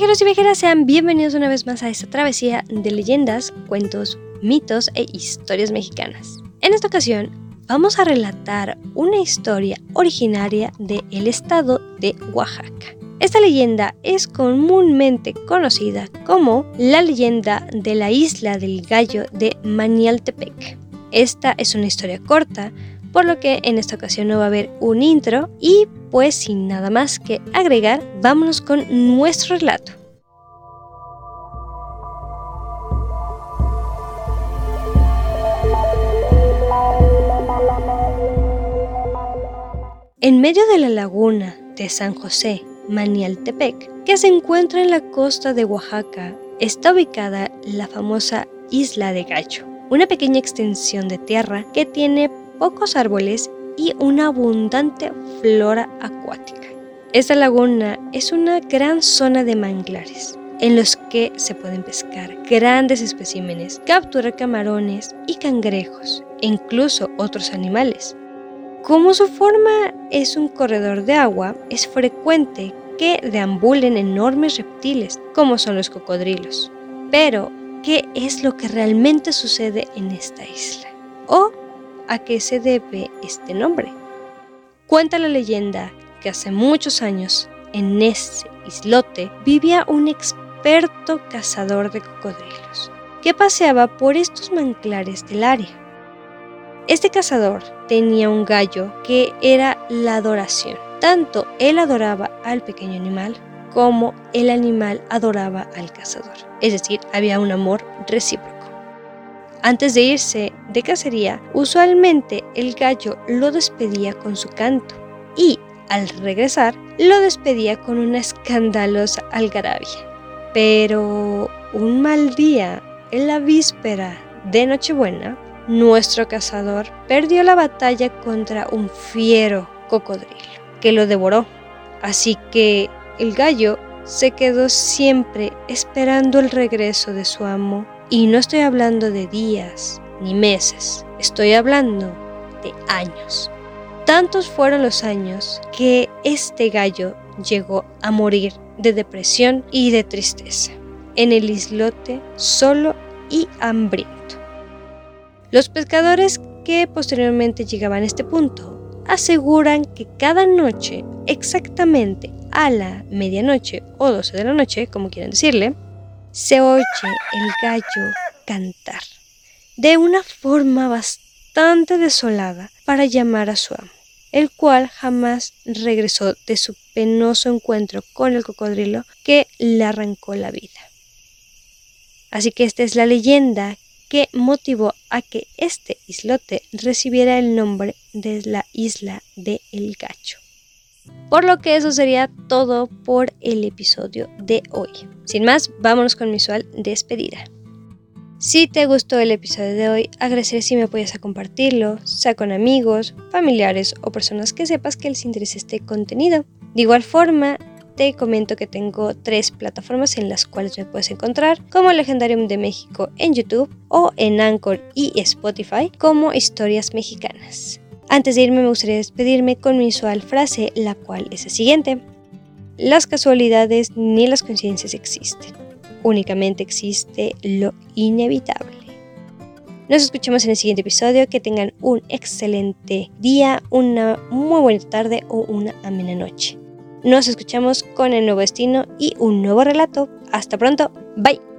viajeros y viajeras, sean bienvenidos una vez más a esta travesía de leyendas, cuentos, mitos e historias mexicanas. En esta ocasión vamos a relatar una historia originaria del estado de Oaxaca. Esta leyenda es comúnmente conocida como la leyenda de la isla del gallo de Manialtepec. Esta es una historia corta, por lo que en esta ocasión no va a haber un intro y pues sin nada más que agregar, vámonos con nuestro relato. En medio de la laguna de San José, Manialtepec, que se encuentra en la costa de Oaxaca, está ubicada la famosa Isla de Gallo, una pequeña extensión de tierra que tiene pocos árboles y una abundante flora acuática. Esta laguna es una gran zona de manglares en los que se pueden pescar grandes especímenes, capturar camarones y cangrejos e incluso otros animales. Como su forma es un corredor de agua, es frecuente que deambulen enormes reptiles como son los cocodrilos. Pero, ¿qué es lo que realmente sucede en esta isla? ¿O a qué se debe este nombre. Cuenta la leyenda que hace muchos años, en este islote, vivía un experto cazador de cocodrilos, que paseaba por estos manglares del área. Este cazador tenía un gallo que era la adoración. Tanto él adoraba al pequeño animal como el animal adoraba al cazador. Es decir, había un amor recíproco. Antes de irse de cacería, usualmente el gallo lo despedía con su canto y, al regresar, lo despedía con una escandalosa algarabia. Pero un mal día, en la víspera de Nochebuena, nuestro cazador perdió la batalla contra un fiero cocodrilo que lo devoró. Así que el gallo se quedó siempre esperando el regreso de su amo y no estoy hablando de días ni meses, estoy hablando de años. Tantos fueron los años que este gallo llegó a morir de depresión y de tristeza, en el islote solo y hambriento. Los pescadores que posteriormente llegaban a este punto aseguran que cada noche, exactamente a la medianoche o 12 de la noche, como quieran decirle, se oye el gallo cantar de una forma bastante desolada para llamar a su amo, el cual jamás regresó de su penoso encuentro con el cocodrilo que le arrancó la vida. Así que esta es la leyenda que motivó a que este islote recibiera el nombre de la isla de El Gacho. Por lo que eso sería todo por el episodio de hoy. Sin más, vámonos con mi usual despedida. Si te gustó el episodio de hoy, agradeceré si me apoyas a compartirlo, sea con amigos, familiares o personas que sepas que les interese este contenido. De igual forma, comento que tengo tres plataformas en las cuales me puedes encontrar, como Legendarium de México en YouTube o en Anchor y Spotify como Historias Mexicanas. Antes de irme me gustaría despedirme con mi usual frase, la cual es la siguiente. Las casualidades ni las coincidencias existen. Únicamente existe lo inevitable. Nos escuchamos en el siguiente episodio. Que tengan un excelente día, una muy buena tarde o una amena noche. Nos escuchamos con el nuevo destino y un nuevo relato. Hasta pronto. Bye.